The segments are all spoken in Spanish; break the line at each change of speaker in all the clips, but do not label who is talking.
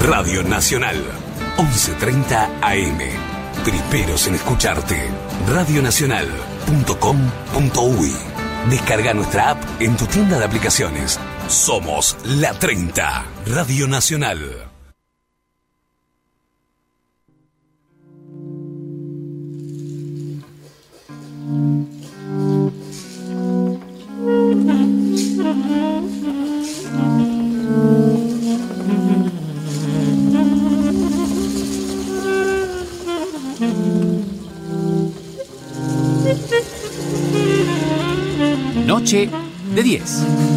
Radio Nacional, 11:30 AM. Primeros en escucharte. Radionacional.com.uy. Descarga nuestra app en tu tienda de aplicaciones. Somos la 30, Radio Nacional.
Noche de 10.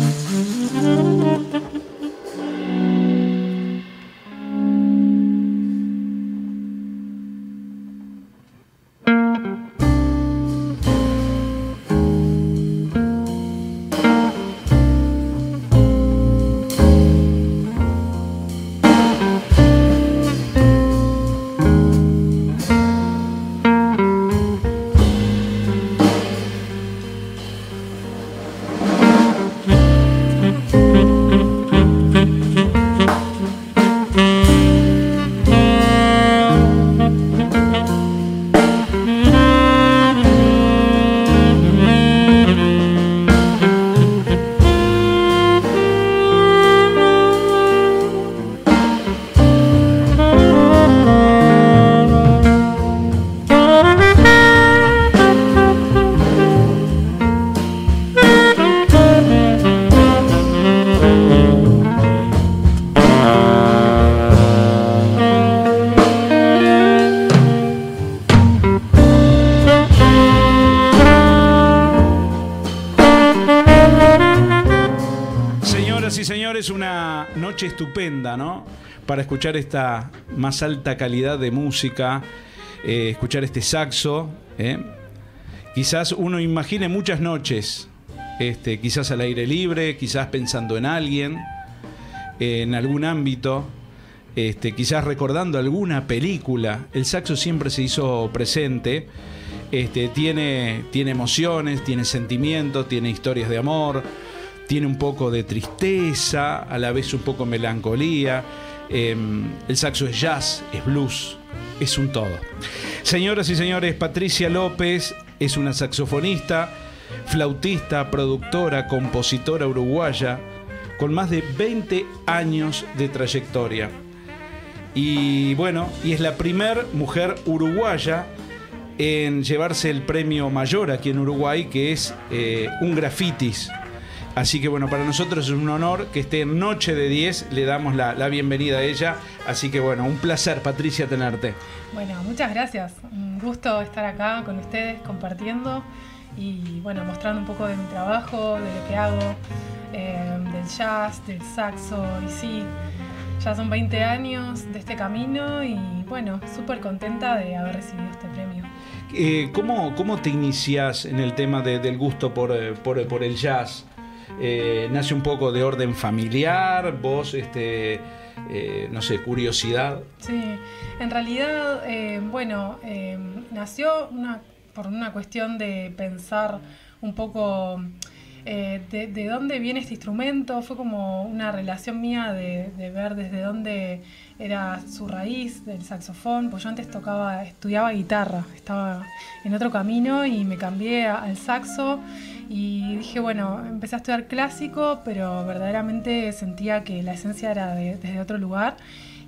Para escuchar esta más alta calidad de música, eh, escuchar este saxo. ¿eh? Quizás uno imagine muchas noches, este, quizás al aire libre, quizás pensando en alguien, en algún ámbito, este, quizás recordando alguna película. El saxo siempre se hizo presente. Este, tiene, tiene emociones, tiene sentimientos, tiene historias de amor, tiene un poco de tristeza, a la vez un poco melancolía. Eh, el saxo es jazz, es blues, es un todo. Señoras y señores, Patricia López es una saxofonista, flautista, productora, compositora uruguaya, con más de 20 años de trayectoria. Y bueno, y es la primer mujer uruguaya en llevarse el premio mayor aquí en Uruguay, que es eh, un grafitis. Así que bueno, para nosotros es un honor que esté en Noche de 10, le damos la, la bienvenida a ella. Así que bueno, un placer, Patricia, tenerte.
Bueno, muchas gracias. Un gusto estar acá con ustedes compartiendo y bueno, mostrando un poco de mi trabajo, de lo que hago, eh, del jazz, del saxo y sí, ya son 20 años de este camino y bueno, súper contenta de haber recibido este premio.
Eh, ¿cómo, ¿Cómo te inicias en el tema de- del gusto por, eh, por, por el jazz? Eh, ¿Nace un poco de orden familiar? ¿Vos, este, eh, no sé, curiosidad?
Sí, en realidad, eh, bueno, nació una, por una cuestión de pensar un poco de, de dónde viene este instrumento, fue como una relación mía de, ver desde dónde era su raíz del saxofón, pues yo antes tocaba, estudiaba guitarra, estaba en otro camino y me cambié al saxo y dije, bueno, empecé a estudiar clásico, pero verdaderamente sentía que la esencia era de- desde otro lugar.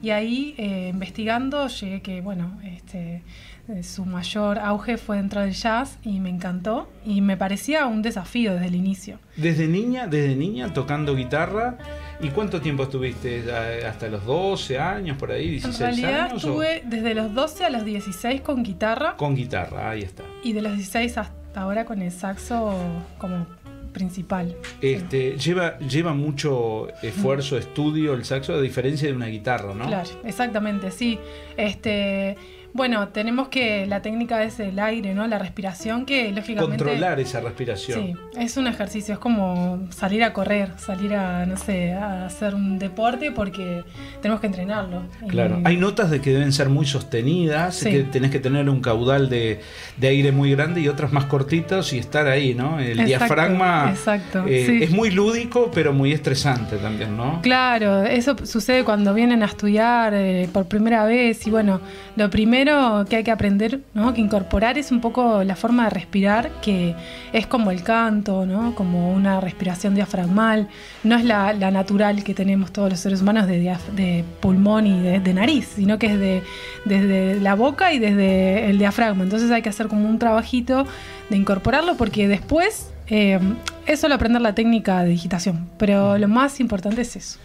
Y ahí, eh, investigando, llegué que, bueno, este, eh, su mayor auge fue dentro del jazz y me encantó y me parecía un desafío desde el inicio.
Desde niña, desde niña tocando guitarra. ¿Y cuánto tiempo estuviste? Eh, ¿Hasta los 12 años, por ahí?
En
¿16
realidad
años? o-
estuve desde los 12 a los 16 con guitarra
Con guitarra, ahí está.
y de los 16 hasta ahora con el saxo como principal.
Este, lleva, lleva mucho esfuerzo, estudio el saxo, a diferencia de una guitarra, ¿no?
Claro, exactamente, sí. Este, Bueno, tenemos que la técnica es el aire, ¿no? La respiración, que lógicamente.
Controlar esa respiración.
Sí, es un ejercicio, es como salir a correr, salir a, no sé, a hacer un deporte porque tenemos que entrenarlo.
Claro, hay notas de que deben ser muy sostenidas, que tenés que tener un caudal de, aire muy grande y otras más cortitas y estar ahí, ¿no? El diafragma
exacto,
eh, es muy lúdico, pero muy estresante también, ¿no?
Claro, eso sucede cuando vienen a estudiar eh, por primera vez y bueno, lo primero primero que hay que aprender, ¿no? que incorporar es un poco la forma de respirar, que es como el canto, ¿no? como una respiración diafragmal, no es la, natural que tenemos todos los seres humanos de, pulmón y de, nariz, sino que es de, desde la boca y desde el diafragma. Entonces hay que hacer como un trabajito de incorporarlo porque después eh, es solo aprender la técnica de digitación, pero lo más importante es eso.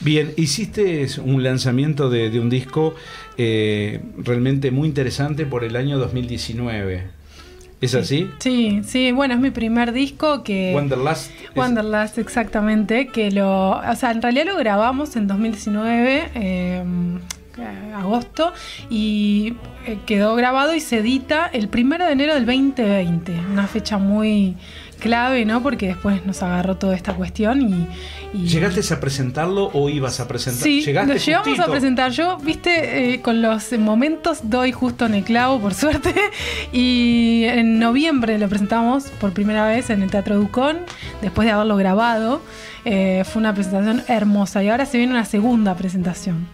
Bien, hiciste un lanzamiento de, un disco eh, realmente muy interesante por el año 2019. ¿Es así?
Sí, sí, bueno, es mi primer disco que...
Wanderlust.
Wanderlust, exactamente, que lo... O sea, en realidad lo grabamos en 2019, eh, agosto, y eh, quedó grabado y se edita el primero de enero del 2020, una fecha muy clave, ¿no? Porque después nos agarró toda esta cuestión y...
¿Llegaste a presentarlo o ibas a presentar?
Sí, lo llegamos a presentar. Yo, viste, eh, con los momentos doy justo en el clavo, por suerte. Y en noviembre lo presentamos por primera vez en el Teatro Ducón, después de haberlo grabado. Eh, fue una presentación hermosa y ahora se viene una segunda presentación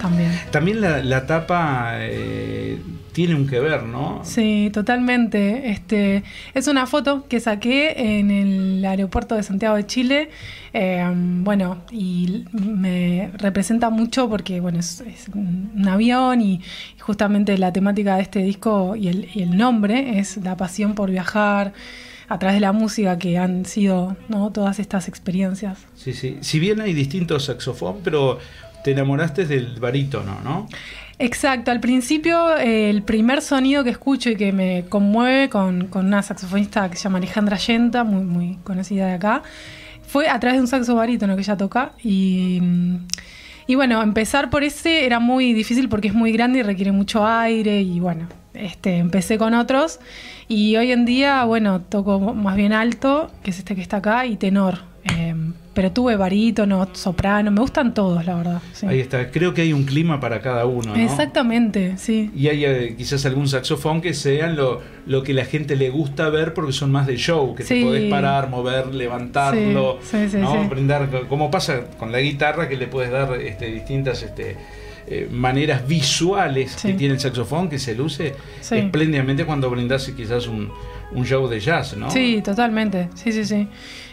también.
También la, tapa eh, tiene un que ver, ¿no?
Sí, totalmente. Este, es una foto que saqué en el aeropuerto de Santiago de Chile. Eh, bueno, y me representa mucho porque bueno, es, un avión y, justamente la temática de este disco y el, y el nombre es la pasión por viajar a través de la música que han sido ¿no? todas estas experiencias.
Sí, sí. Si bien hay distintos saxofones, pero te enamoraste del barítono, ¿no?
Exacto, al principio eh, el primer sonido que escucho y que me conmueve con, una saxofonista que se llama Alejandra Yenta, muy, muy conocida de acá, fue a través de un saxo barítono que ella toca y... Y bueno, empezar por ese era muy difícil porque es muy grande y requiere mucho aire y bueno, este, empecé con otros y hoy en día, bueno, toco más bien alto, que es este que está acá, y tenor. Em, pero tuve barítono, soprano, me gustan todos, la verdad.
Ahí está, creo que hay un clima para cada uno. ¿no?
Exactamente, sí.
Y hay eh, quizás algún saxofón que sean lo, lo que la gente le gusta ver porque son más de show, que te podés parar, mover, levantarlo, ¿no? brindar, como pasa con la guitarra que le puedes dar este, distintas este, eh, maneras visuales que tiene el saxofón que se luce espléndidamente cuando brindas quizás un, un show de jazz, ¿no?
Sí, totalmente, sí, sí, sí.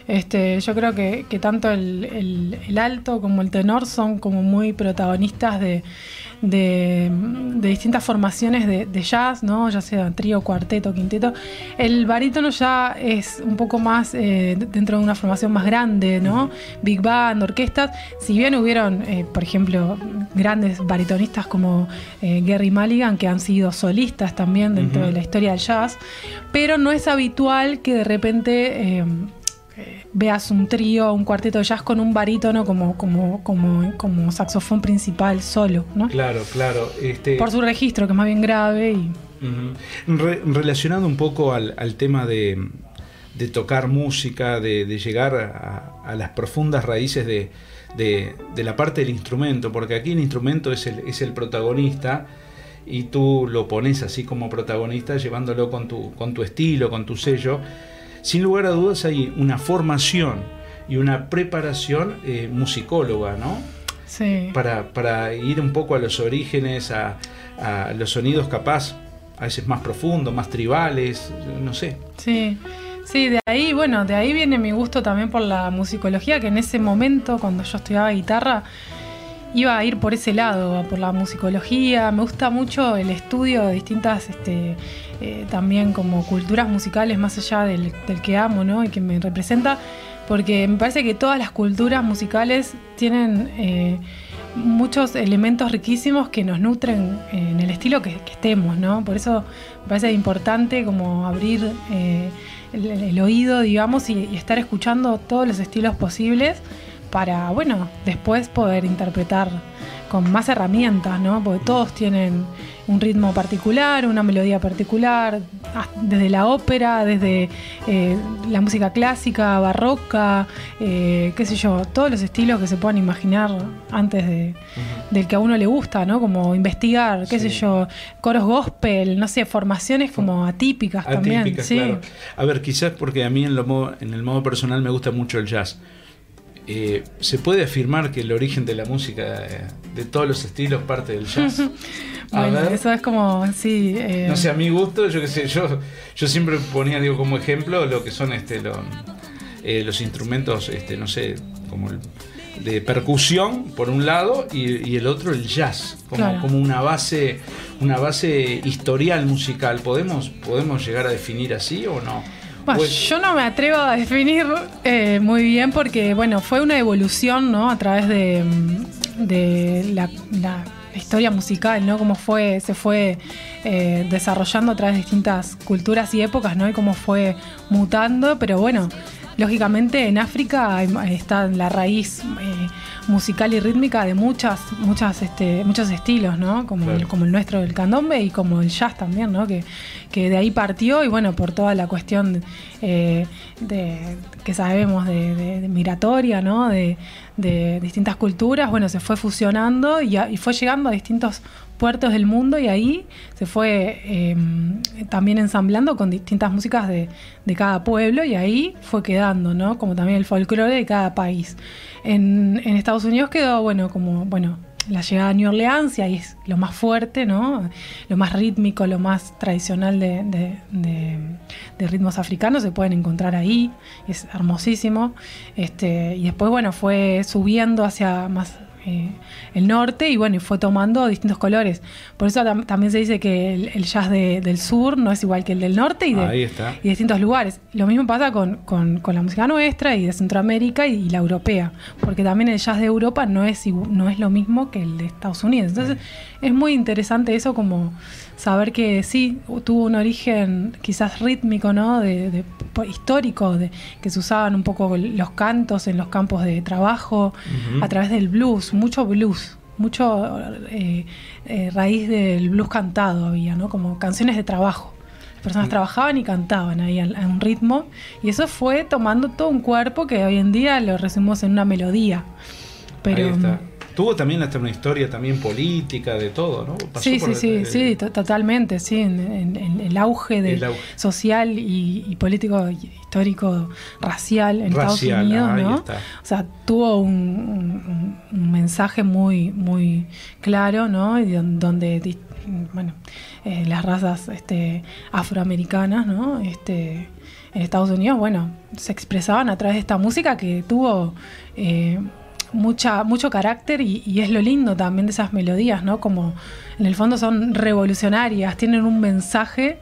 Este, yo creo que, que tanto el, el, alto como el tenor son como muy protagonistas de, de, distintas formaciones de, jazz, ¿no? ya sea trío, cuarteto, quinteto. El barítono ya es un poco más eh, dentro de una formación más grande, ¿no? Big band, orquestas. Si bien hubieron, eh, por ejemplo, grandes baritonistas como eh, Gary Mulligan, que han sido solistas también dentro de la historia del jazz, pero no es habitual que de repente veas un trío, un cuarteto de jazz con un barítono como, como, como, como saxofón principal solo, ¿no?
Claro, claro. Este...
Por su registro, que es más bien grave. Y...
relacionado un poco al, tema de, de, tocar música, de, llegar a, las profundas raíces de, de, la parte del instrumento, porque aquí el instrumento es el, es el protagonista y tú lo pones así como protagonista llevándolo con tu, con tu estilo, con tu sello sin lugar a dudas hay una formación y una preparación eh, musicóloga, ¿no?
Sí.
Para, ir un poco a los orígenes, a, los sonidos capaz, a veces más profundos, más tribales, no sé.
Sí. Sí, de ahí, bueno, de ahí viene mi gusto también por la musicología, que en ese momento, cuando yo estudiaba guitarra, iba a ir por ese lado, por la musicología. Me gusta mucho el estudio de distintas este, eh, también como culturas musicales más allá del, que amo ¿no? y que me representa, porque me parece que todas las culturas musicales tienen eh, muchos elementos riquísimos que nos nutren en el estilo que, estemos, ¿no? Por eso me parece importante como abrir eh, el, oído, digamos, y, y estar escuchando todos los estilos posibles para, bueno, después poder interpretar con más herramientas, ¿no? Porque todos tienen un ritmo particular, una melodía particular, desde la ópera, desde eh, la música clásica, barroca, eh, qué sé yo, todos los estilos que se puedan imaginar antes de, del que a uno le gusta, ¿no? Como investigar, qué sé yo, coros gospel, no sé, formaciones como atípicas, también. Sí.
A ver, quizás porque a mí en, lo, en el modo personal me gusta mucho el jazz. Eh, ¿Se puede afirmar que el origen de la música de todos los estilos parte del jazz?
bueno, eso es como, sí.
Eh, no sé, a mi gusto, yo qué sé, yo, yo siempre ponía, digo, como ejemplo lo que son este, eh, los instrumentos, este, no sé, como el, de percusión por un lado y, el otro el jazz como, como, una base una base historial musical podemos podemos llegar a definir así o no
pues, yo no me atrevo a definir eh, muy bien porque, bueno, fue una evolución, ¿no? A través de, mm, la, historia musical, ¿no? Cómo fue, se fue eh, desarrollando a través de distintas culturas y épocas, ¿no? Y cómo fue mutando, pero bueno, lógicamente en África está la raíz eh, musical y rítmica de muchas, muchas, este, muchos estilos, ¿no? Como, el, como el nuestro del candombe y como el jazz también, ¿no? Que, que de ahí partió y bueno, por toda la cuestión eh, de, que sabemos de, migratoria, ¿no? De, distintas culturas, bueno, se fue fusionando y, y fue llegando a distintos puertos del mundo y ahí se fue em, también ensamblando con distintas músicas de, cada pueblo y ahí fue quedando, ¿no? Como también el folclore de cada país. En, en Estados Unidos quedó, bueno, como, bueno, la llegada a New Orleans y ahí es lo más fuerte, ¿no? Lo más rítmico, lo más tradicional de, de, ritmos africanos se pueden encontrar ahí, es hermosísimo. Este, y después, bueno, fue subiendo hacia más eh, el norte y bueno, y fue tomando distintos colores. Por eso también se dice que el, jazz del sur no es igual que el del norte y de, y distintos lugares. Lo mismo pasa con, la música nuestra y de Centroamérica y, la europea, porque también el jazz de Europa no es, no es lo mismo que el de Estados Unidos. Entonces es muy interesante eso como saber que sí, tuvo un origen quizás rítmico, ¿no? De, histórico, de, que se usaban un poco los cantos en los campos de trabajo, a través del blues, mucho blues, mucho eh, eh, raíz del blues cantado había, ¿no? Como canciones de trabajo. Las personas trabajaban y cantaban ahí a, un ritmo, y eso fue tomando todo un cuerpo que hoy en día lo resumimos en una melodía. Pero,
Tuvo también hasta una historia también política, de todo, ¿no?
sí, sí, sí, sí, totalmente, sí, en, el auge de social y, político, histórico, racial en Estados Unidos, ¿no? O sea, tuvo un, mensaje muy, muy claro, ¿no? Donde, bueno, eh, las razas este, afroamericanas, ¿no? Este, en Estados Unidos, bueno, se expresaban a través de esta música que tuvo... Eh, mucha, mucho carácter y, es lo lindo también de esas melodías, ¿no? Como en el fondo son revolucionarias, tienen un mensaje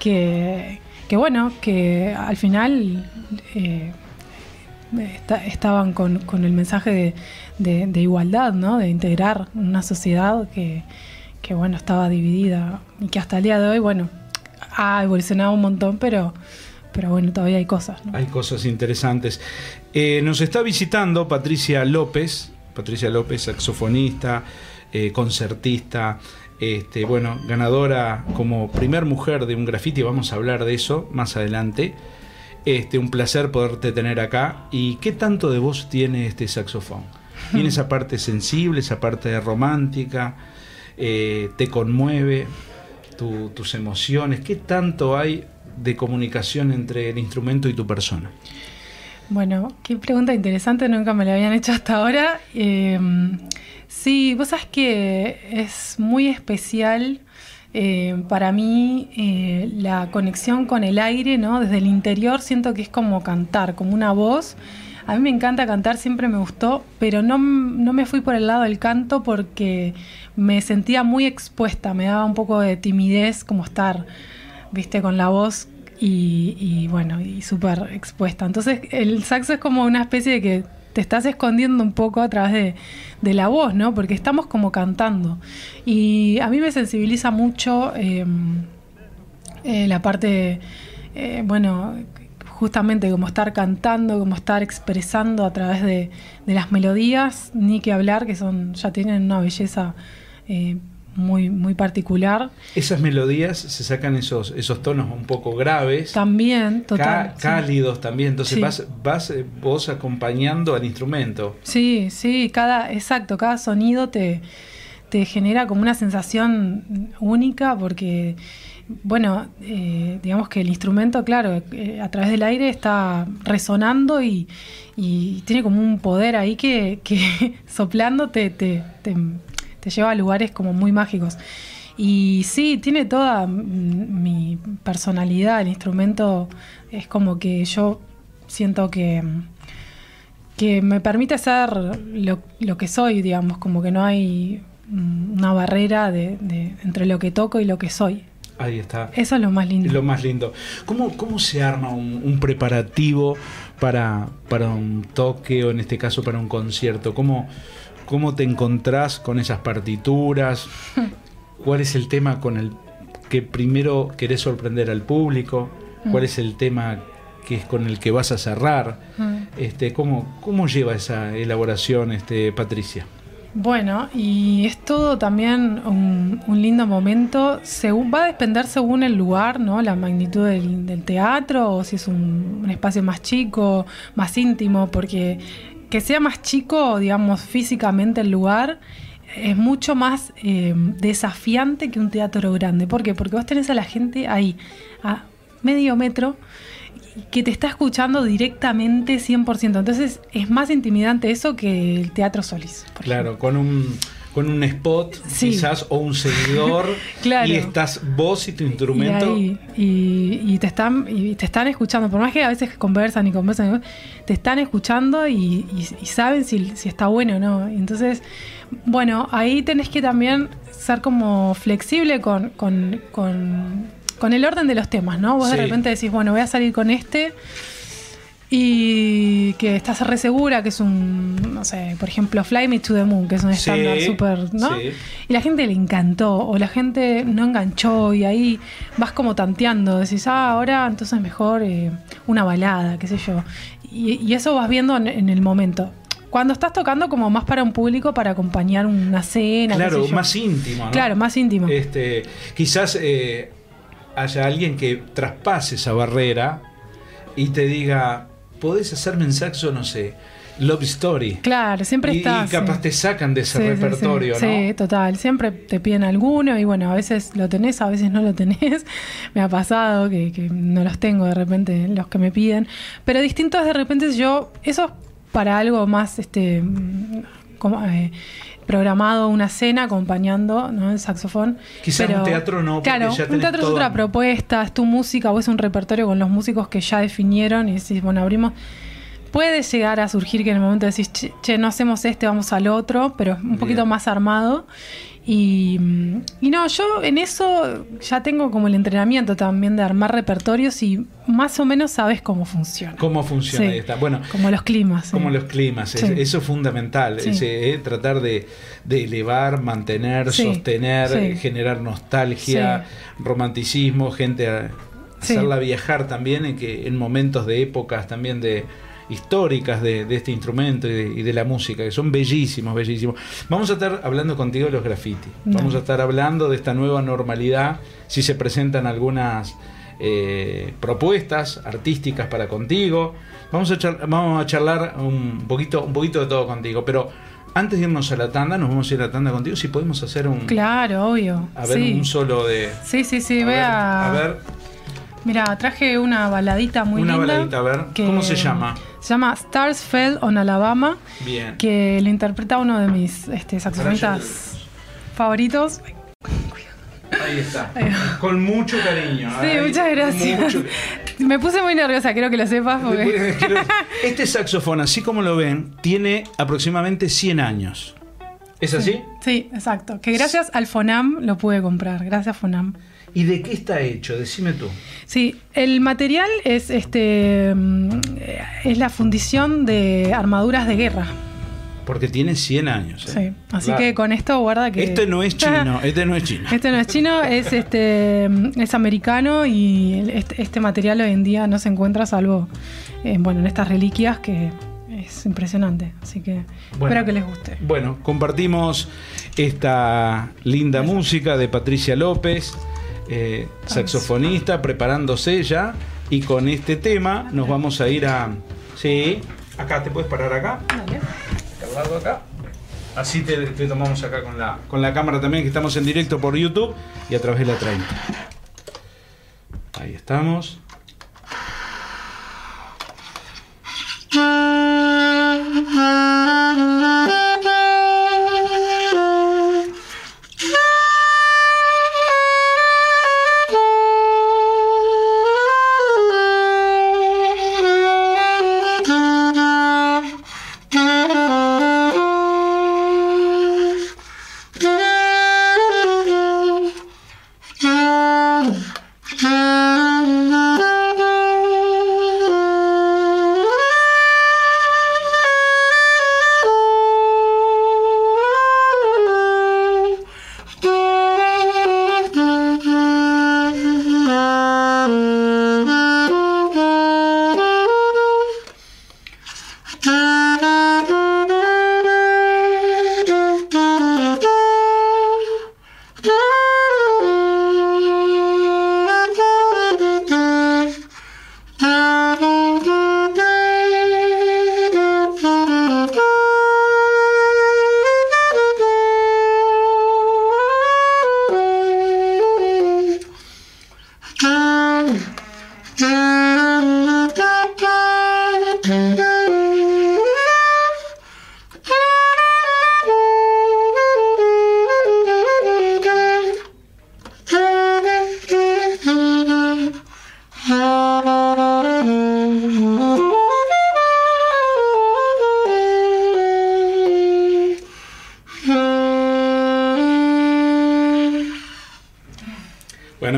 que, que bueno, que al final eh, estaban con, el mensaje de, igualdad, ¿no? De integrar una sociedad que, que, bueno, estaba dividida y que hasta el día de hoy, bueno, ha evolucionado un montón, pero pero bueno, todavía hay cosas.
Hay cosas interesantes. Eh, nos está visitando Patricia López, Patricia López, saxofonista, eh, concertista, este, bueno, ganadora como primer mujer de un graffiti, vamos a hablar de eso más adelante. Este, un placer poderte tener acá. ¿Y qué tanto de voz tiene este saxofón? ¿Tiene esa parte sensible, esa parte romántica? Eh, ¿Te conmueve tus emociones? ¿Qué tanto hay de comunicación entre el instrumento y tu persona?
Bueno, qué pregunta interesante, nunca me la habían hecho hasta ahora. Eh, sí, vos sabes que es muy especial eh, para mí eh, la conexión con el aire, ¿no? Desde el interior siento que es como cantar, como una voz. A mí me encanta cantar, siempre me gustó, pero no, no me fui por el lado del canto porque me sentía muy expuesta, me daba un poco de timidez como estar viste, con la voz y, bueno, y súper expuesta. Entonces el saxo es como una especie de que te estás escondiendo un poco a través de, la voz, ¿no? Porque estamos como cantando. Y a mí me sensibiliza mucho em, eh, la parte, eh, bueno, justamente como estar cantando, como estar expresando a través de, las melodías, ni que hablar, que son ya tienen una belleza eh, muy, muy particular.
Esas melodías se sacan esos, esos tonos un poco graves.
También, total.
cálidos también. Entonces vas, vas eh, vos acompañando al instrumento.
Sí, sí, cada, exacto, cada sonido te, te genera como una sensación única porque bueno, eh, digamos que el instrumento, claro, eh, a través del aire está resonando y, tiene como un poder ahí que, soplando te, te, lleva a lugares como muy mágicos. Y sí, tiene toda mi personalidad, el instrumento es como que yo siento que, que me permite ser lo, lo que soy, digamos, como que no hay una barrera de, entre lo que toco y lo que soy.
Ahí está.
Eso es lo más lindo.
Lo más lindo. ¿Cómo, cómo se arma un, preparativo para, para, un toque o en este caso para un concierto? ¿Cómo, ¿Cómo te encontrás con esas partituras? ¿Cuál es el tema con el que primero querés sorprender al público? ¿Cuál mm. es el tema que es con el que vas a cerrar? Mm. Este, ¿cómo, ¿Cómo lleva esa elaboración, este, Patricia?
Bueno, y es todo también un, lindo momento. Según, va a depender según el lugar, ¿no? La magnitud del, teatro, o si es un, espacio más chico, más íntimo, porque que sea más chico, digamos, físicamente el lugar, es mucho más eh, desafiante que un teatro grande. ¿Por qué? Porque vos tenés a la gente ahí, a medio metro, que te está escuchando directamente 100%. Entonces es más intimidante eso que el teatro Solís.
claro, con un con un spot quizás o un seguidor claro. y estás vos y tu instrumento.
y, te están y te están escuchando. Por más que a veces conversan y conversan te están escuchando y, saben si, está bueno o no. Entonces bueno ahí tenés que también ser como flexible con, con con el orden de los temas, ¿no? Vos de repente decís, bueno, voy a salir con este y que estás re segura que es un, no sé, por ejemplo, Fly Me to the Moon, que es un estándar súper, ¿no? Y la gente le encantó o la gente no enganchó y ahí vas como tanteando, decís, ah, ahora entonces mejor eh, una balada, qué sé yo. Y, eso vas viendo en, el momento cuando estás tocando como más para un público para acompañar una cena.
Claro, más íntimo. ¿no?
Claro, más íntimo.
Este, quizás eh, haya alguien que traspase esa barrera y te diga, podés hacerme en saxo, no sé, Love Story.
Claro, siempre está.
Y capaz te sacan de ese repertorio,
sí,
¿no?
Sí, total. Siempre te piden alguno y bueno, a veces lo tenés, a veces no lo tenés. me ha pasado que, no los tengo de repente los que me piden. Pero distintos de repente yo, eso es para algo más, este, como, eh, programado una cena acompañando ¿no? el saxofón.
Quizás un teatro no.
Claro, un teatro es otra propuesta, es tu música o es un repertorio con los músicos que ya definieron y decís, bueno, abrimos. Puede llegar a surgir que en el momento decís, che, no hacemos este, vamos al otro, pero un poquito más armado. Y, no, yo en eso ya tengo como el entrenamiento también de armar repertorios y más o menos sabes cómo funciona.
Cómo funciona, está. Bueno,
como los climas.
Como los climas, eso es fundamental, eh, tratar de, elevar, mantener, sostener, generar nostalgia, romanticismo, gente a hacerla viajar también en, que, en momentos de épocas también de históricas de, este instrumento y de, la música, que son bellísimos, bellísimos. Vamos a estar hablando contigo de los graffiti. Vamos a estar hablando de esta nueva normalidad, si se presentan algunas eh, propuestas artísticas para contigo. Vamos a, vamos a charlar un poquito, un poquito de todo contigo, pero antes de irnos a la tanda, nos vamos a ir a la tanda contigo. Si podemos hacer un.
Claro, obvio.
A ver, un solo de.
Sí, sí, sí, vea.
a ver.
Mira, traje una baladita muy linda.
Una baladita, a ver. ¿Cómo se llama?
Se llama Stars Fell on Alabama.
Bien.
Que lo interpreta uno de mis este, saxofonistas favoritos.
Ahí está. Con mucho cariño.
Sí, muchas gracias. Me puse muy nerviosa, quiero que lo sepas.
Este saxofón, así como lo ven, tiene aproximadamente 100 años. ¿Es así?
Sí, exacto. Que gracias al FONAM lo pude comprar. Gracias, FONAM.
¿Y de qué está hecho? Decime tú.
Sí, el material es este mm, es la fundición de armaduras de guerra.
Porque tiene 100 años.
¿eh? Sí, así que con esto guarda que.
Este no es chino, este no es chino.
Este no es chino, es este es americano y este, este, material hoy en día no se encuentra salvo bueno, en estas reliquias que es impresionante. Así que
Bueno.
espero que les guste.
Bueno, compartimos esta linda música de Patricia López, eh, saxofonista, preparándose ya. Y con este tema nos vamos a ir a. Sí, acá, ¿te puedes parar acá?
Dale.
al lado acá. Así te, te tomamos acá con la, con la cámara también, que estamos en directo por YouTube y a través de la 30. Ahí estamos.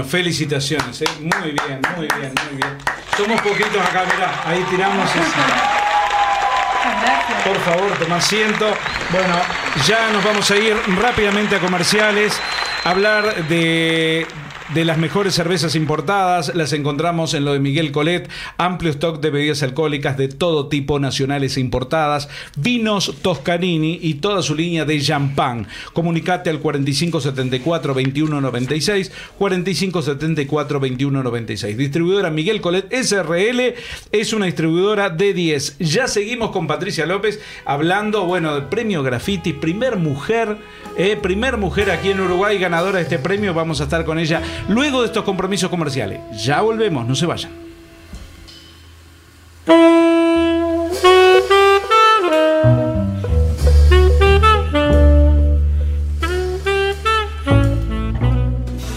felicitaciones, ¿eh? muy bien, muy bien, muy bien. Somos poquitos acá, mirá, ahí tiramos.
gracias.
Por favor, toma asiento. Bueno, ya nos vamos a ir rápidamente a comerciales. Hablar de, de las mejores cervezas importadas. Las encontramos en lo de Miguel Colet. Amplio stock de bebidas alcohólicas de todo tipo, nacionales e importadas. Vinos Toscanini y toda su línea de champán. Comunicate al 4574-2196. 4574-2196. Distribuidora Miguel Colet SRL es una distribuidora de 10. Ya seguimos con Patricia López hablando, bueno, del premio Graffiti. Primer mujer, eh, primer mujer aquí en Uruguay ganadora de este premio. Vamos a estar con ella luego de estos compromisos comerciales. Ya volvemos, no se vayan.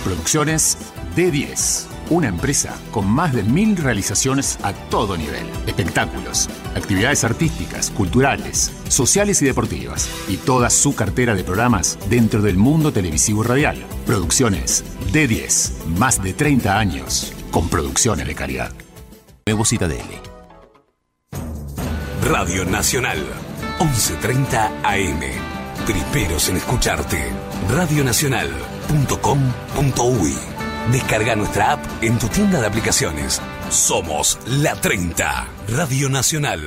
Producciones D10. Una empresa con más de mil realizaciones a todo nivel. Espectáculos, actividades artísticas, culturales, sociales y deportivas. Y toda su cartera de programas dentro del mundo televisivo y radial. Producciones D10. Más de 30 años con producciones de calidad.
Nuevo Citadele. Radio Nacional, 11.30 AM. Primeros en escucharte. Radionacional.com.uy. Descarga nuestra app en tu tienda de aplicaciones. Somos la 30. Radio Nacional.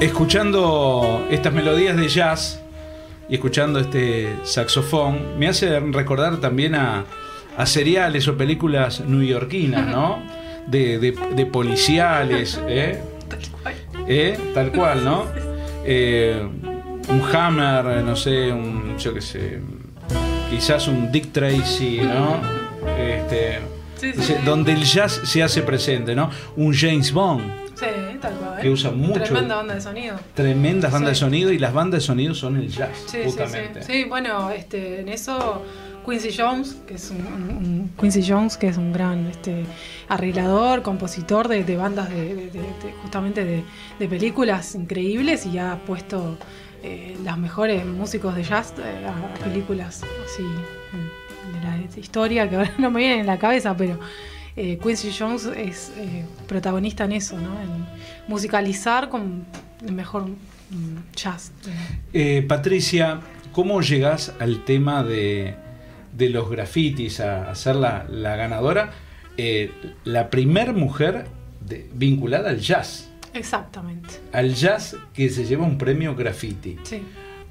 Escuchando estas melodías de jazz y escuchando este saxofón, me hace recordar también a, a seriales o películas newyorkinas, ¿no? De, de- de policiales, ¿eh? ¿Eh? Tal cual, ¿no? Eh, un Hammer, no sé, un, yo qué sé, quizás un Dick Tracy, ¿no? Este,
Sí, sí,
donde el jazz se hace presente, ¿no? Un James Bond,
Sí, tal cual.
Que usa mucho-
Tremenda banda de sonido.
tremendas bandas de sonido y las bandas de sonido son el jazz,
Sí, sí,
justamente.
sí. Sí, bueno, este, en eso Quincy Jones, que es un, Quincy Jones, que es un gran este, arreglador, compositor de, de bandas de, de- de- de- justamente de, películas increíbles y ha puesto eh, los mejores músicos de jazz eh, a, películas así de la historia que ahora no me vienen en la cabeza, pero eh, Quincy Jones es eh, protagonista en eso, ¿no? En musicalizar con el mejor mm, jazz.
Eh, Patricia, ¿cómo llegas al tema de, de los grafitis a, a ser la, la ganadora? Eh, la primer mujer de- vinculada al jazz.
Exactamente.
Al jazz que se lleva un premio graffiti.
Sí.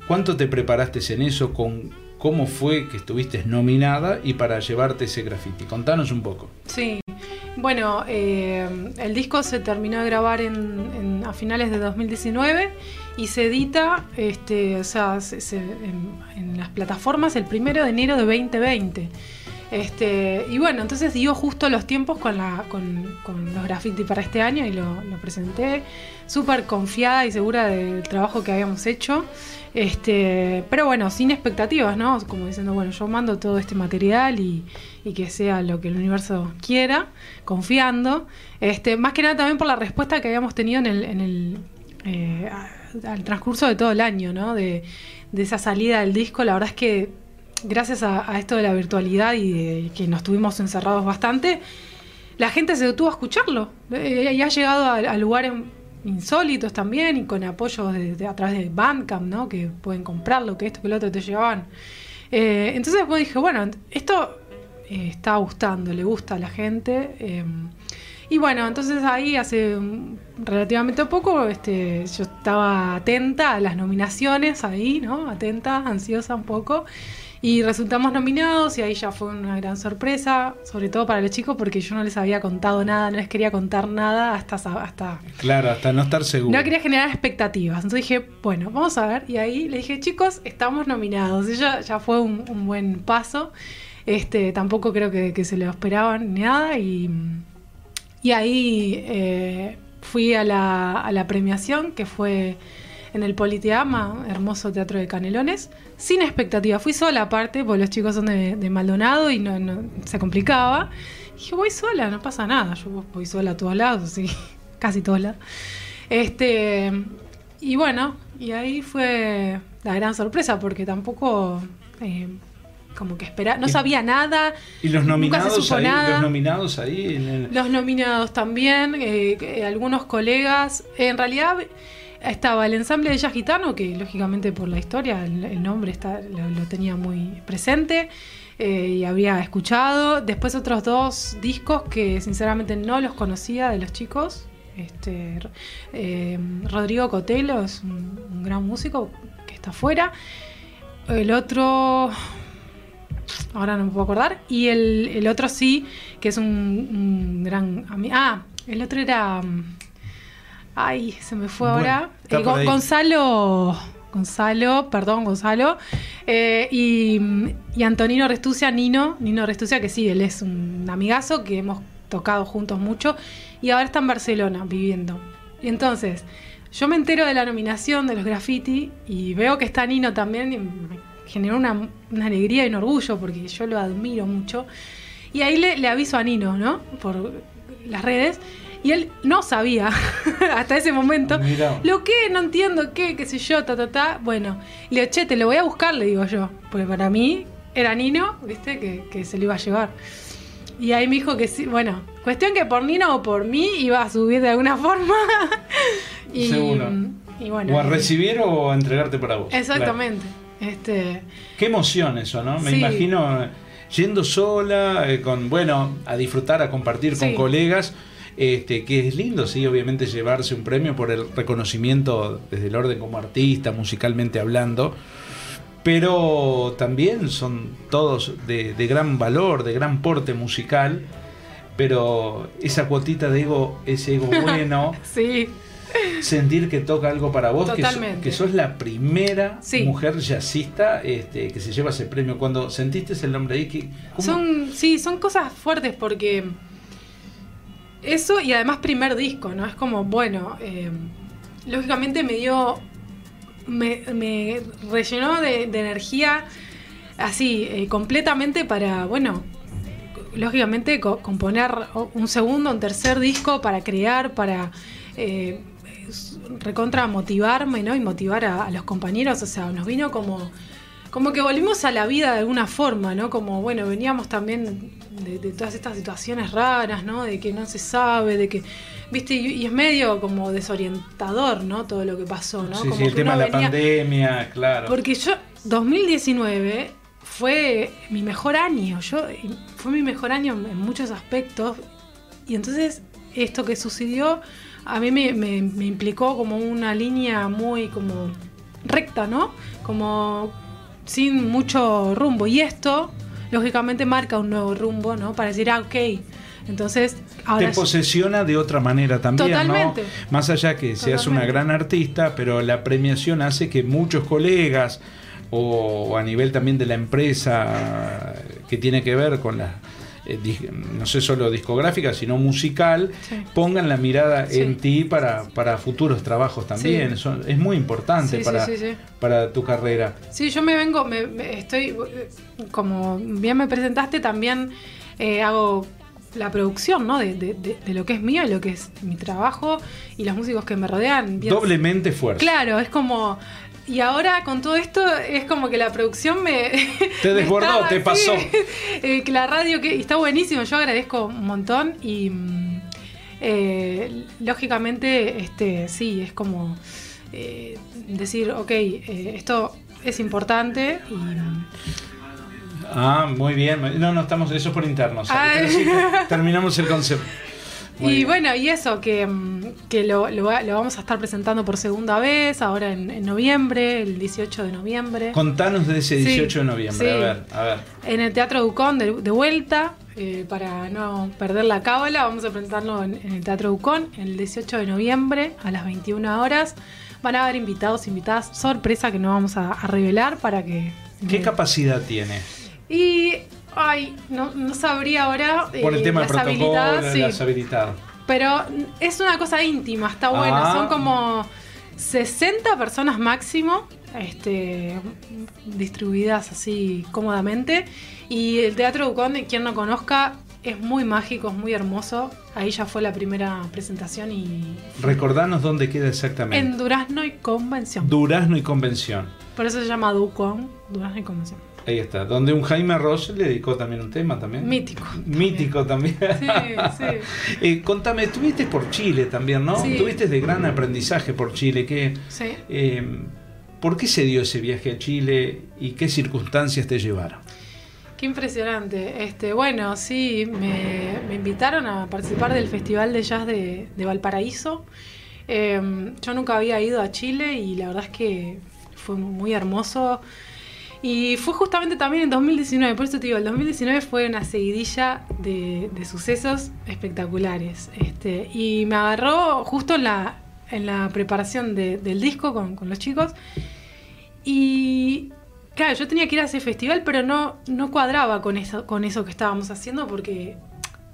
¿Cuánto te preparaste en eso? Con, ¿Cómo fue que estuviste nominada y para llevarte ese graffiti? Contanos un poco.
Sí. Bueno, eh, el disco se terminó de grabar en, en- a finales de 2019 y se edita, este, o sea, se- en las plataformas el primero de enero de 2020. Este, y bueno, entonces dio justo los tiempos con, los graffiti para este año y lo, presenté súper confiada y segura del trabajo que habíamos hecho. Este, pero bueno, sin expectativas, ¿no? Como diciendo, bueno, yo mando todo este material y, que sea lo que el universo quiera, confiando. Este, más que nada también por la respuesta que habíamos tenido en el, eh, al transcurso de todo el año, ¿no? De, de esa salida del disco, la verdad es que gracias a, esto de la virtualidad y de que nos tuvimos encerrados bastante, la gente se detuvo a escucharlo eh, y ha llegado a, lugares insólitos también y con apoyo a través de Bandcamp, ¿no? Que pueden comprarlo, que esto, que lo otro te llevaban. Eh, entonces después dije, bueno, esto eh, está gustando, le gusta a la gente. y bueno, entonces ahí hace relativamente poco este, yo estaba atenta a las nominaciones ahí, ¿no? Atenta, ansiosa un poco. Y resultamos nominados y ahí ya fue una gran sorpresa, sobre todo para los chicos porque yo no les había contado nada, no les quería contar nada hasta, hasta
Claro, hasta no estar seguro.
no quería generar expectativas. Entonces dije, bueno, vamos a ver. Y ahí le dije, chicos, estamos nominados. Y ya, ya fue un, un buen paso. Este, tampoco creo que, que se lo esperaban ni nada. Y, y ahí eh, fui a la, a la premiación, que fue en el Politeama, hermoso teatro de Canelones, sin expectativa. Fui sola aparte, porque los chicos son de, de Maldonado y no, no- se complicaba. Y dije, voy sola, no pasa nada. Yo voy sola a todos lados, así, casi todos lados. Este, y bueno, y ahí fue la gran sorpresa, porque tampoco eh, como que esperaba, no sabía nada.
¿Y los nominados ahí?
nada.
Los nominados ahí en el-
Los nominados también, eh, eh, algunos colegas. En realidad estaba el ensamble de jazz gitano, que lógicamente por la historia el, nombre está, lo, lo tenía muy presente eh, y había escuchado. Después otros dos discos que sinceramente no los conocía de los chicos. Este, eh, Rodrigo Cotelo es un, gran músico que está afuera. El otro, ahora no me puedo acordar. Y el, el otro sí, que es un, un gran Ah, el otro era. Ay, se me fue
Bueno,
ahora. Eh, Gon-. Gonzalo. Gonzalo, perdón, Gonzalo. Eh, y, y Antonino Restucia, Nino. Nino Restucia, que sí, él es un amigazo que hemos tocado juntos mucho. Y ahora está en Barcelona viviendo. Y entonces, yo me entero de la nominación de los graffiti y veo que está Nino también y me generó una, una alegría y un orgullo porque yo lo admiro mucho. Y ahí le, le aviso a Nino, ¿no? Por las redes. Y él no sabía hasta ese momento. Lo que, no entiendo qué, qué sé yo, ta, ta, ta. Bueno, le digo, che, te lo voy a buscar, le digo yo. Porque para mí era Nino, ¿viste? Que, que se lo iba a llevar. Y ahí me dijo que sí. Bueno, cuestión que por Nino o por mí iba a subir de alguna forma. y,
Seguro.
y bueno.
o a recibir o a entregarte para vos.
Exactamente. Este,
Qué emoción eso, ¿no? Me
Sí.
imagino yendo sola, eh, con, bueno, a disfrutar, a compartir con colegas. Este, que es lindo, sí, obviamente llevarse un premio por el reconocimiento desde el orden como artista, musicalmente hablando, pero también son todos de, de gran valor, de gran porte musical, pero esa cuotita de ego, ese ego bueno,
sí.
sentir que toca algo para vos, que, so- que sos la primera
Sí.
mujer jazzista este, que se lleva ese premio. Cuando sentiste el nombre que, ¿cómo?
Son, sí, son cosas fuertes porque eso y además primer disco, ¿no? Es como, bueno, eh, lógicamente me dio, me, rellenó de, energía así, eh, completamente para, bueno, lógicamente co- componer un segundo, un tercer disco para crear, para... eh, recontra motivarme, ¿no? Y motivar a los compañeros, o sea, nos vino como como que volvimos a la vida de alguna forma, ¿no? Como, bueno, veníamos también de, todas estas situaciones raras, ¿no? De que no se sabe, de que, viste, y, es medio como desorientador, ¿no? Todo lo que pasó, ¿no?
Sí,
como
sí, el tema de la pandemia, claro.
Porque yo, 2019 fue mi mejor año, yo, fue mi mejor año en muchos aspectos, y entonces esto que sucedió a mí me, me implicó como una línea muy como recta, ¿no? Como sin mucho rumbo. Y esto, lógicamente, marca un nuevo rumbo, ¿no? Para decir, ah, ok. Entonces,
ahora. Te posesiona de otra manera también,
Totalmente.
¿no? Más allá que seas una gran artista, pero la premiación hace que muchos colegas o a nivel también de la empresa que tiene que ver con la eh, no sé solo discográfica, sino musical, pongan la mirada en ti para, para futuros trabajos también. es muy importante para, para tu carrera.
Sí, yo me vengo, me, estoy, como bien me presentaste, también eh, hago la producción ¿no? De, de, lo que es mío y lo que es mi trabajo y los músicos que me rodean.
Doblemente fuerte.
Claro, es como y ahora con todo esto es como que la producción me...
Te desbordó, te pasó.
Eh, que la radio que está buenísimo, yo agradezco un montón y mm, eh, lógicamente este sí, es como eh, decir, ok, esto es importante y... Mm,
ah, muy bien. No, no estamos, eso es por interno. terminamos el concepto
y bueno, y eso, que, mm, lo, vamos a estar presentando por segunda vez, ahora en, noviembre, el 18 de noviembre.
Contanos de ese 18 de noviembre, a ver, a ver.
En el Teatro Ducón, de, vuelta, eh, para no perder la cábala, vamos a presentarlo en, el Teatro Ducón, el 18 de noviembre, a las 21 horas. Van a haber invitados, invitadas, sorpresa que no vamos a, revelar para que...
¿Qué capacidad tiene?
Y Ay, no, no sabría ahora.
Por el eh, tema del protocolo, sí. las habilitadas.
Pero es una cosa íntima, está bueno. Ah. Son como 60 personas máximo, este, distribuidas así cómodamente. Y el Teatro Ducón, quien no conozca, es muy mágico, es muy hermoso. Ahí ya fue la primera presentación y...
Recordanos dónde queda exactamente.
En Durazno y Convención.
Durazno y Convención.
Por eso se llama Ducón, Durazno y Convención.
Ahí está, donde un Jaime Ross le dedicó también un tema también.
Mítico.
Mítico también. Sí, sí. Eh, contame, estuviste por Chile también, ¿no? Sí. Tuviste de gran aprendizaje por Chile. ¿qué,
sí.
Eh, ¿Por qué se dio ese viaje a Chile y qué circunstancias te llevaron?
Qué impresionante. Este, bueno, sí, me, invitaron a participar del Festival de Jazz de, Valparaíso. Eh, yo nunca había ido a Chile y la verdad es que fue muy hermoso. Y fue justamente también en 2019, por eso te digo, el 2019 fue una seguidilla de, sucesos espectaculares. Este, y me agarró justo en la, en la preparación del disco con, los chicos. Y claro, yo tenía que ir a ese festival, pero no, no cuadraba con eso, con eso que estábamos haciendo porque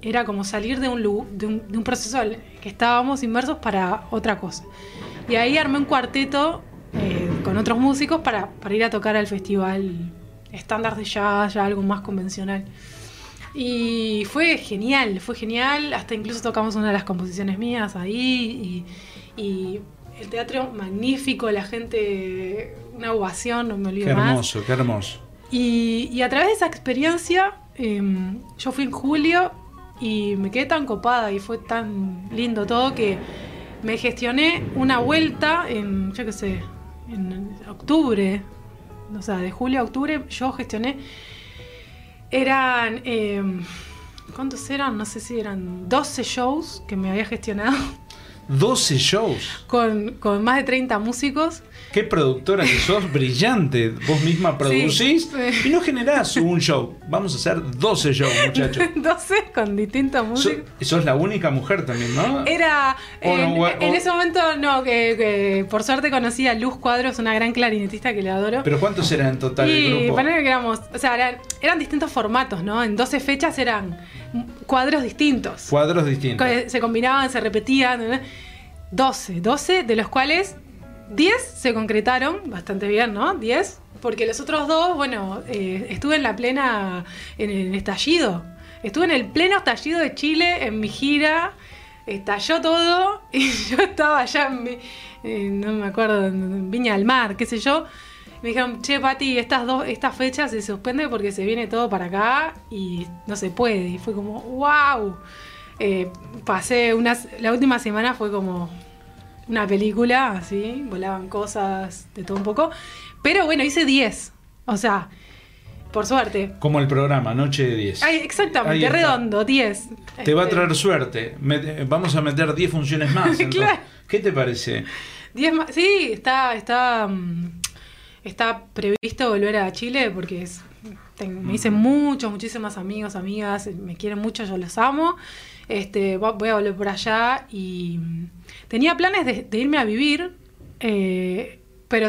era como salir de un, de un, de proceso que estábamos inmersos para otra cosa. Y ahí armé un cuarteto eh, con otros músicos para, ir a tocar al festival estándar de jazz, ya algo más convencional. Y fue genial, fue genial, hasta incluso tocamos una de las composiciones mías ahí y, el teatro magnífico, la gente, una ovación, no me olvido
Qué hermoso, qué hermoso.
Y, a través de esa experiencia, em, yo fui en julio y me quedé tan copada y fue tan lindo todo que me gestioné una vuelta en, yo qué sé, en octubre, o sea, de julio a octubre, yo gestioné. Eran. Em, ¿Cuántos eran? No sé si eran 12 shows que me había gestionado.
12 shows.
Con, con más de 30 músicos.
Qué productora que sos, brillante. Vos misma producís y no generás un show. Vamos a hacer 12 shows, muchachos.
12 con distintos músicos.
sos la única mujer también, ¿no?
Era. en, ese momento, no, que, por suerte conocí a Luz Cuadros, una gran clarinetista que le adoro.
¿Pero cuántos eran en total el grupo?
que éramos. O sea, eran, eran distintos formatos, ¿no? En 12 fechas eran cuadros distintos.
Cuadros distintos.
Se combinaban, se repetían. 12, 12 de los cuales 10 se concretaron bastante bien, ¿no? 10, porque los otros dos, bueno, eh, estuve en la plena, en el estallido. Estuve en el pleno estallido de Chile en mi gira, estalló todo y yo estaba allá en, no me acuerdo, en Viña del Mar, qué sé yo. Me dijeron, che, Pati, estas dos, estas fechas se suspende porque se viene todo para acá y no se puede. Y fue como, wow. Eh, pasé unas. La última semana fue como una película, así, volaban cosas de todo un poco. Pero bueno, hice 10. O sea, por suerte.
Como el programa, Noche de 10.
Ay, exactamente, redondo, 10.
Te va a
Este,
traer suerte. Vamos a meter 10 funciones más.
Claro.
¿Qué te parece?
10 más. Sí, está, está, mm, está previsto volver a Chile porque es, me hice muchos, muchísimas amigos, amigas, me quieren mucho, yo los amo. Este, voy a volver por allá y mm, tenía planes de, de irme a vivir, eh, pero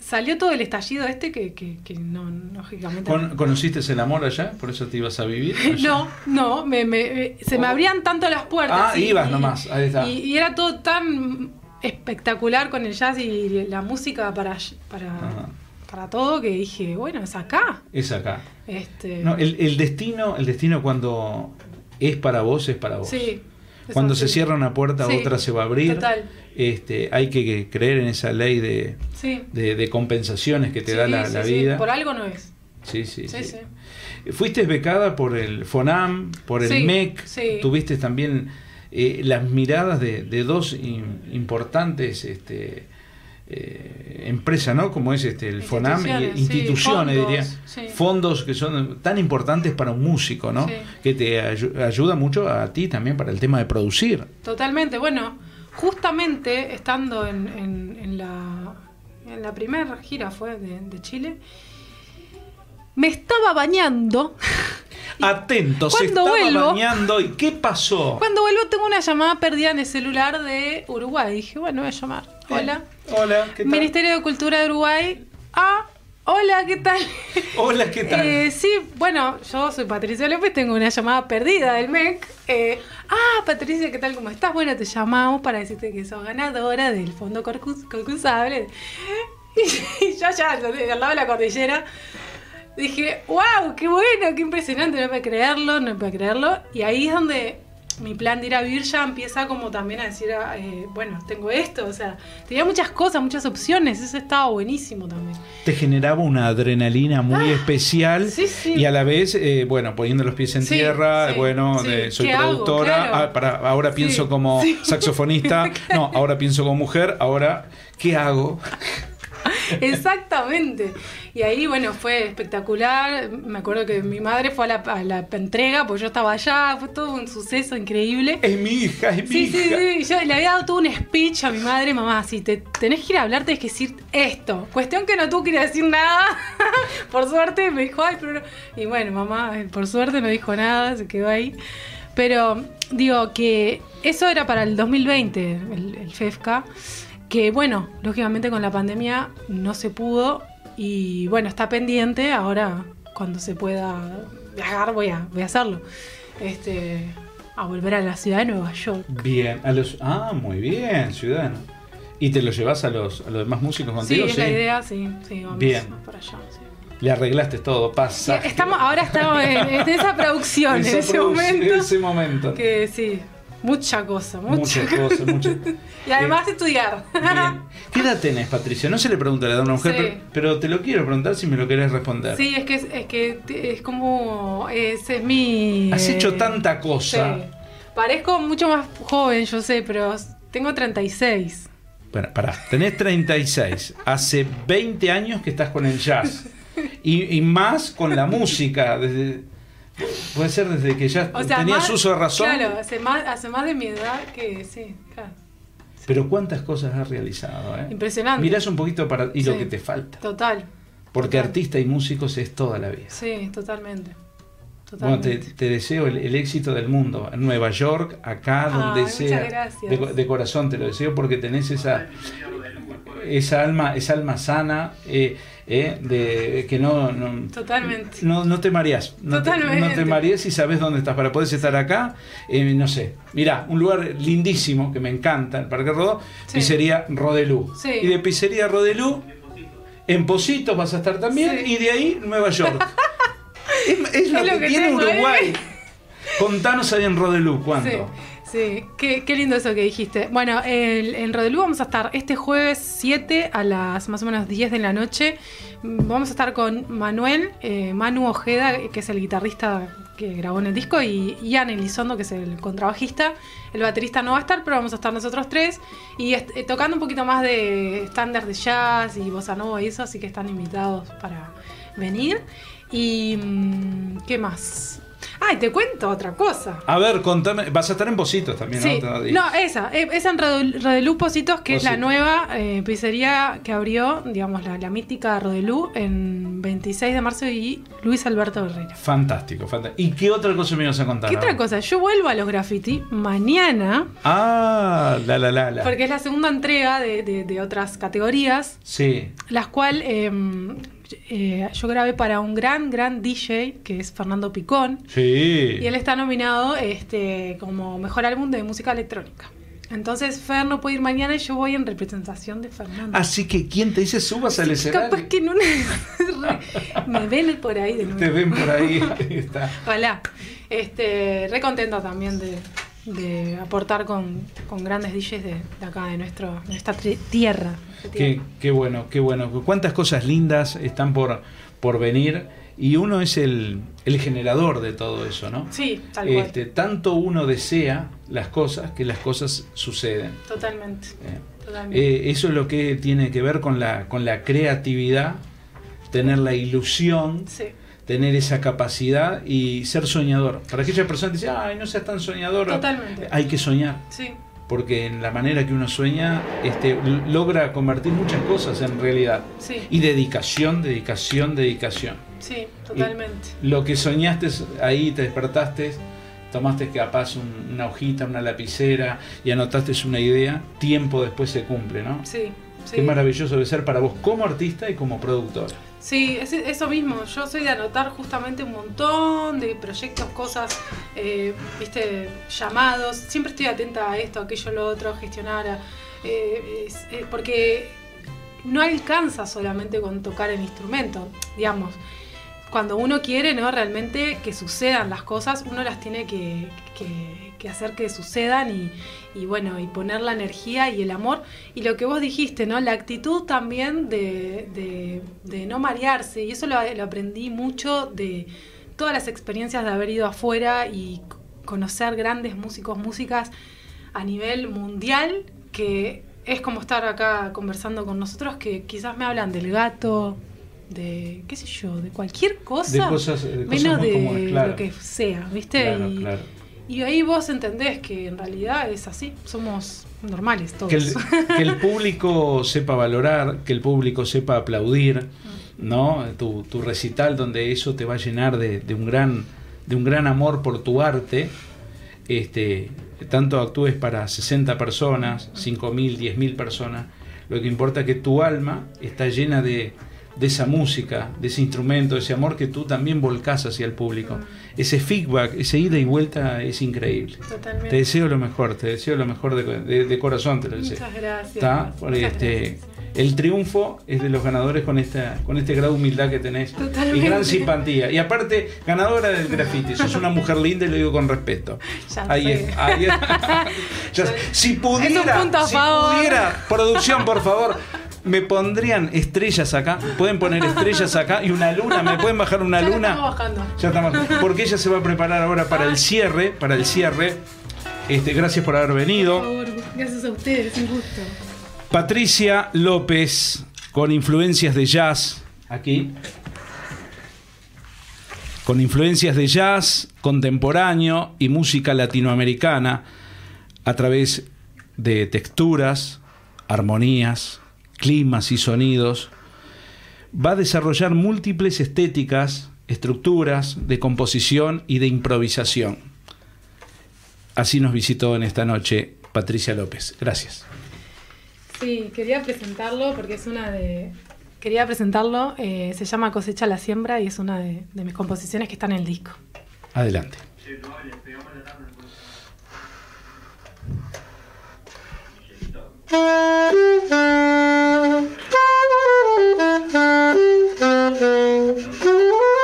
salió todo el estallido este que, que, que no, lógicamente...
Con- ¿Conociste el amor allá? ¿Por eso te ibas a vivir? allá?
No, no, me, me- me- se me abrían tanto las puertas.
Ah, ibas nomás, ahí está.
Y, y era todo tan espectacular con el jazz y la música para, para,
Ajá.
para todo que dije, bueno, es acá.
Es acá.
Este,
No, el, el destino, el destino cuando es para vos, es para vos.
sí,
Cuando se cierra una puerta,
Sí,
otra se va a abrir.
total.
Este, hay que creer en esa ley de,
Sí.
de, de compensaciones que te
Sí,
da la,
sí,
la
sí,
vida.
Por algo no es.
Sí, sí. Fuiste becada por el FONAM, por el MEC,
sí.
tuviste también eh, las miradas de, de dos im- importantes este, eh, empresas, ¿no? Como es este el FONAM,
Instituciones, sí,
instituciones,
fondos,
diría,
sí.
fondos que son tan importantes para un músico, ¿no?
Sí.
Que te ayu- ayuda mucho a ti también para el tema de producir.
Totalmente. Bueno, justamente estando en, en- en la, en la primera gira fue de, de Chile, me estaba bañando.
Atento, se
¿Cuándo
estaba
vuelvo?
bañando y ¿qué pasó?
Cuando vuelvo tengo una llamada perdida en el celular de Uruguay. Dije, bueno, voy a llamar. Hola.
Hola, ¿qué tal?
Ministerio de Cultura de Uruguay. Ah, hola, ¿qué tal?
Hola, ¿qué tal?
Eh, sí, bueno, yo soy Patricia López, tengo una llamada perdida del MEC. Eh, ah, Patricia, ¿qué tal? ¿Cómo estás? Bueno, te llamamos para decirte que sos ganadora del fondo concurs- concursable. Y yo ya, al lado de la cordillera, dije, wow, qué bueno, qué impresionante, no puedo creerlo, no puedo creerlo. Y ahí es donde mi plan de ir a vivir ya empieza como también a decir, ah, eh, bueno, tengo esto, o sea, tenía muchas cosas, muchas opciones, eso estaba buenísimo también.
te generaba una adrenalina muy especial
Ah, sí, sí.
y a la vez, eh, bueno, poniendo los pies en
Sí,
tierra, bueno, de- soy productora,
Claro.
ah, para, ahora pienso como saxofonista, no, ahora pienso como mujer, ahora, ¿qué hago?
Exactamente. Y ahí, bueno, fue espectacular. Me acuerdo que mi madre fue a la, a la entrega, porque yo estaba allá, fue todo un suceso increíble.
Es mi hija, es mi
Sí, sí,
hija.
sí. Yo le había dado todo un speech a mi madre, mamá, si te tenés que ir a hablar, tenés que decir esto. Cuestión que no tuvo que ir a decir nada. por suerte me dijo, ay, pero no". Y bueno, mamá, eh, por suerte no dijo nada, se quedó ahí. Pero digo que eso era para el 2020, el, el FEFCA, que bueno, lógicamente con la pandemia no se pudo y bueno, está pendiente, ahora cuando se pueda viajar voy a, voy a hacerlo. Este, a volver a la ciudad de Nueva York.
Bien, a los, ah, muy bien, ciudadano. ¿Y te lo llevas a los, a los demás músicos
Sí,
contigo?
es la idea, sí, sí, vamos,
Bien.
para allá. sí.
Le arreglaste todo,
Sí,
pasa.
estamos, ahora estamos en, en esa producción, en ese momento.
ese momento.
Que sí, mucha cosa, mucha,
Muchas cosas, muchas.
Y además estudiar.
Bien. ¿Qué edad tenés, Patricia? No se le pregunta a la edad a una mujer,
Sí.
pero, pero te lo quiero preguntar si me lo querés responder.
Sí, es que es, es que es como ese es mi.
Has
eh,
hecho tanta
sí.
cosa.
Parezco mucho más joven, yo sé, pero tengo 36.
Para, pará, tenés 36. Hace 20 años que estás con el jazz. Y, y más con la música. Desde, puede ser desde que ya
O sea,
tenías
más-
uso de razón.
Claro, hace más, hace más de mi edad que sí, claro.
Pero cuántas cosas has realizado. ¿eh?
Impresionante.
Mirás un poquito para y lo que te falta.
Total.
Porque
total.
artista y músicos es toda la vida.
Sí, totalmente.
Bueno, te, deseo el, el éxito del mundo. En Nueva York, acá, donde sea.
gracias.
De corazón te lo deseo porque tenés esa, esa alma, esa alma sana, eh, eh, de que no, no,
Totalmente.
no, no te mareas. No te, no te marees y sabes dónde estás. Para poder estar acá, eh, no sé. Mirá, un lugar lindísimo que me encanta, el Parque Rodó,
Sí.
pizzería Rodelú.
Sí.
Y de pizzería Rodelú, en Positos vas a estar también,
Sí.
y de ahí Nueva York. es, es lo,
Es lo
que,
que
tiene
tengo, ¿eh?
Uruguay. Contanos ahí en Rodelú, ¿cuánto?
Sí. Qué, lindo eso que dijiste. Bueno, en Rodelú vamos a estar este jueves 7 a las más o menos 10 de la noche. Vamos a estar con Manuel, eh, Manu Ojeda, que es el guitarrista que grabó en el disco, y Ian Elizondo, que es el contrabajista. El baterista no va a estar, pero vamos a estar nosotros tres. Y eh, tocando un poquito más de estándar de jazz y bossa nova y eso, así que están invitados para venir. Y. mm, ¿Qué más? Ay, te cuento otra cosa.
A ver, contame. Vas a estar en Positos también,
Sí,
¿no?
no, esa, eh, esa en Rodel- Rodelú Positos, que es la nueva eh, pizzería que abrió, digamos, la, la mítica Rodelú en 26 de marzo y Luis Alberto Herrera.
Fantástico, fantástico. ¿Y qué otra cosa me ibas a contar?
¿Qué otra
ahora?
cosa? Yo vuelvo a los graffiti mañana,
Ah, la la la la.
porque es la segunda entrega de, de- de otras categorías,
Sí.
las cuales eh, eh, yo grabé para un gran, gran DJ, que es Fernando Picón,
Sí.
Y él está nominado este, como mejor álbum de música electrónica. Entonces Fer no puede ir mañana y yo voy en representación de Fernando.
Así que, ¿quién te dice subas al escenario?
Capaz que no me ven por ahí de nuevo.
Te ven por ahí. Está.
Ojalá. Este, re contento también de, de aportar con, con grandes DJs de, de acá, de, nuestro, de tierra.
Qué, qué bueno, qué bueno. Cuántas cosas lindas están por, por venir. Y uno es el, el generador de todo eso, ¿no?
Sí, tal cual.
Este, tanto uno desea las cosas que las cosas suceden.
Totalmente.
¿eh?
totalmente.
Eh, eso es lo que tiene que ver con la, con la creatividad, tener la ilusión,
sí,
tener esa capacidad y ser soñador. Para aquella persona que dice, ay, no seas tan soñador,
Totalmente.
hay que soñar.
sí,
Porque en la manera que uno sueña, este, logra convertir muchas cosas en realidad.
sí,
Y dedicación, dedicación, dedicación.
sí, totalmente.
Lo que soñaste ahí, te despertaste, tomaste capaz un- una hojita, una lapicera y anotaste una idea, tiempo después se cumple, ¿no?
Sí, sí.
Qué maravilloso debe ser para vos como artista y como productor.
Sí, es eso mismo. Yo soy de anotar justamente un montón de proyectos, cosas, eh, viste, llamados. Siempre estoy atenta a esto, aquello, lo otro, gestionar. a- eh, es- eh, porque no alcanza solamente con tocar el instrumento, digamos. Cuando uno quiere, ¿no? Realmente que sucedan las cosas, uno las tiene que, que- que hacer que sucedan y, y bueno, y poner la energía y el amor. Y lo que vos dijiste, ¿no? La actitud también de, de- de no marearse. Y eso lo, lo aprendí mucho de todas las experiencias de haber ido afuera y conocer grandes músicos, músicas a nivel mundial, que es como estar acá conversando con nosotros, que quizás me hablan del gato, de, qué sé yo, de cualquier cosa.
De cosas, de cosas
menos de
claro.
lo que sea, ¿viste?
Claro,
y,
claro.
Y ahí vos entendés que en realidad es así, somos normales todos.
Que el, que el público sepa valorar, que el público sepa aplaudir, ¿no? Tu, tu recital donde eso te va a llenar de, de un gran de un gran amor por tu arte. Este, tanto actúes para 60 personas, 5.000, 10.000 personas, lo que importa es que tu alma está llena de, de esa música, de ese instrumento, de ese amor que tú también volcás hacia el público. Ese feedback, ese ida y vuelta es increíble.
Totalmente.
Te deseo lo mejor, te deseo lo mejor de, de- de corazón, te lo deseo.
Muchas
este,
gracias.
el triunfo es de los ganadores con esta con este grado de humildad que tenés
Totalmente.
y gran simpatía. Y aparte, ganadora del graffiti, sos una mujer linda y lo digo con respeto.
Ya
Ahí es, ahí es. Ya si pudiera,
punto a
si pudiera, producción, por favor, me pondrían estrellas acá, pueden poner estrellas acá y una luna, me pueden bajar una
Ya
luna.
estamos bajando.
Ya estamos. Porque ella se va a preparar ahora para el cierre, para el cierre. Este, gracias por haber
Por
venido.
favor, gracias a ustedes, un gusto.
Patricia López, con influencias de jazz, aquí. Con influencias de jazz contemporáneo y música latinoamericana a través de texturas, armonías, climas y sonidos. Va a desarrollar múltiples estéticas, estructuras de composición y de improvisación. Así nos visitó en esta noche Patricia López. Gracias.
Sí, quería presentarlo porque es una de. Quería presentarlo, eh, se llama Cosecha la Siembra y es una de, de mis composiciones que está en el disco.
Adelante. Thank you.